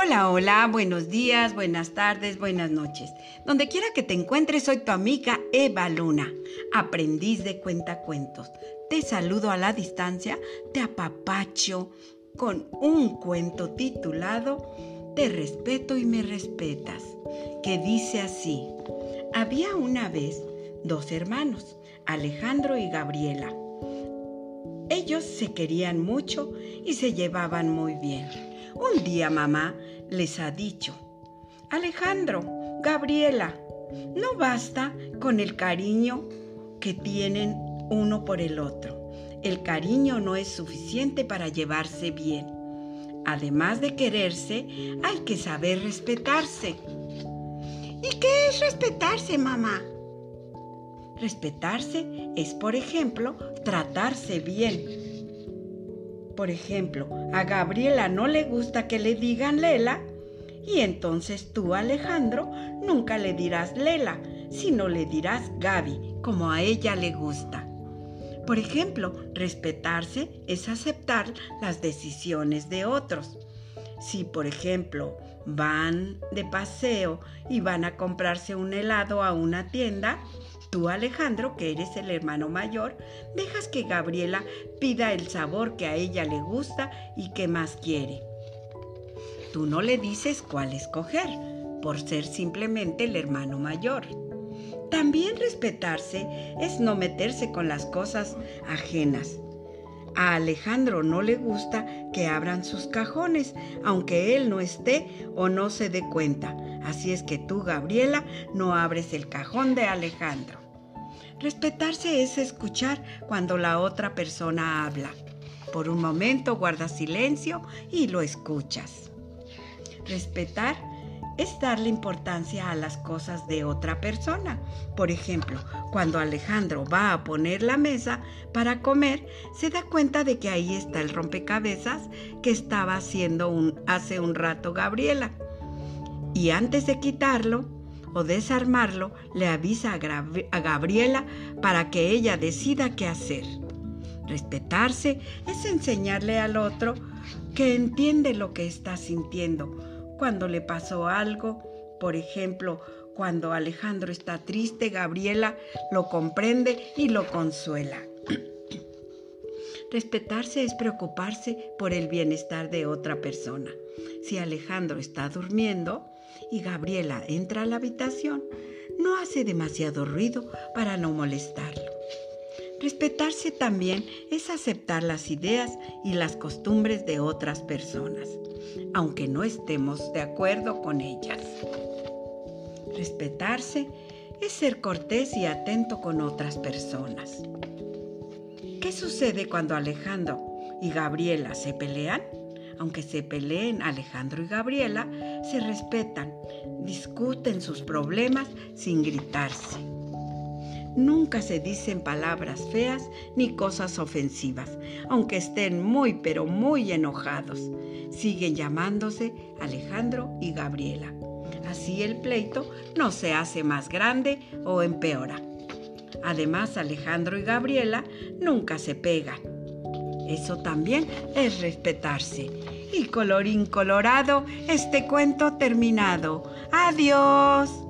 Hola, hola, buenos días, buenas tardes, buenas noches. Donde quiera que te encuentres, soy tu amiga Eva Luna, aprendiz de cuentacuentos. Te saludo a la distancia, te apapacho con un cuento titulado Te respeto y me respetas, que dice así. Había una vez dos hermanos, Alejandro y Gabriela. Ellos se querían mucho y se llevaban muy bien. Un día mamá les ha dicho, Alejandro, Gabriela, no basta con el cariño que tienen uno por el otro. El cariño no es suficiente para llevarse bien. Además de quererse, hay que saber respetarse. ¿Y qué es respetarse, mamá? Respetarse es, por ejemplo, tratarse bien por ejemplo, a Gabriela no le gusta que le digan Lela, y entonces tú, Alejandro, nunca le dirás Lela, sino le dirás Gaby, como a ella le gusta. Por ejemplo, respetarse es aceptar las decisiones de otros. Si, por ejemplo, van de paseo y van a comprarse un helado a una tienda, Tú, Alejandro, que eres el hermano mayor, dejas que Gabriela pida el sabor que a ella le gusta y que más quiere. Tú no le dices cuál escoger, por ser simplemente el hermano mayor. También respetarse es no meterse con las cosas ajenas. A Alejandro no le gusta que abran sus cajones, aunque él no esté o no se dé cuenta. Así es que tú, Gabriela, no abres el cajón de Alejandro. Respetarse es escuchar cuando la otra persona habla. Por un momento guardas silencio y lo escuchas. Respetar es darle importancia a las cosas de otra persona. Por ejemplo, cuando Alejandro va a poner la mesa para comer, se da cuenta de que ahí está el rompecabezas que estaba haciendo hace un rato Gabriela. Y antes de quitarlo o desarmarlo, le avisa a Gabriela para que ella decida qué hacer. Respetarse es enseñarle al otro que entiende lo que está sintiendo cuando le pasó algo, por ejemplo, cuando Alejandro está triste, Gabriela lo comprende y lo consuela. Respetarse es preocuparse por el bienestar de otra persona. Si Alejandro está durmiendo y Gabriela entra a la habitación, no hace demasiado ruido para no molestarlo. Respetarse también es aceptar las ideas y las costumbres de otras personas aunque no estemos de acuerdo con ellas. Respetarse es ser cortés y atento con otras personas. ¿Qué sucede cuando Alejandro y Gabriela se pelean? Aunque se peleen Alejandro y Gabriela, se respetan, discuten sus problemas sin gritarse. Nunca se dicen palabras feas ni cosas ofensivas, aunque estén muy pero muy enojados. Siguen llamándose Alejandro y Gabriela. Así el pleito no se hace más grande o empeora. Además, Alejandro y Gabriela nunca se pegan. Eso también es respetarse. Y colorín colorado, este cuento terminado. Adiós.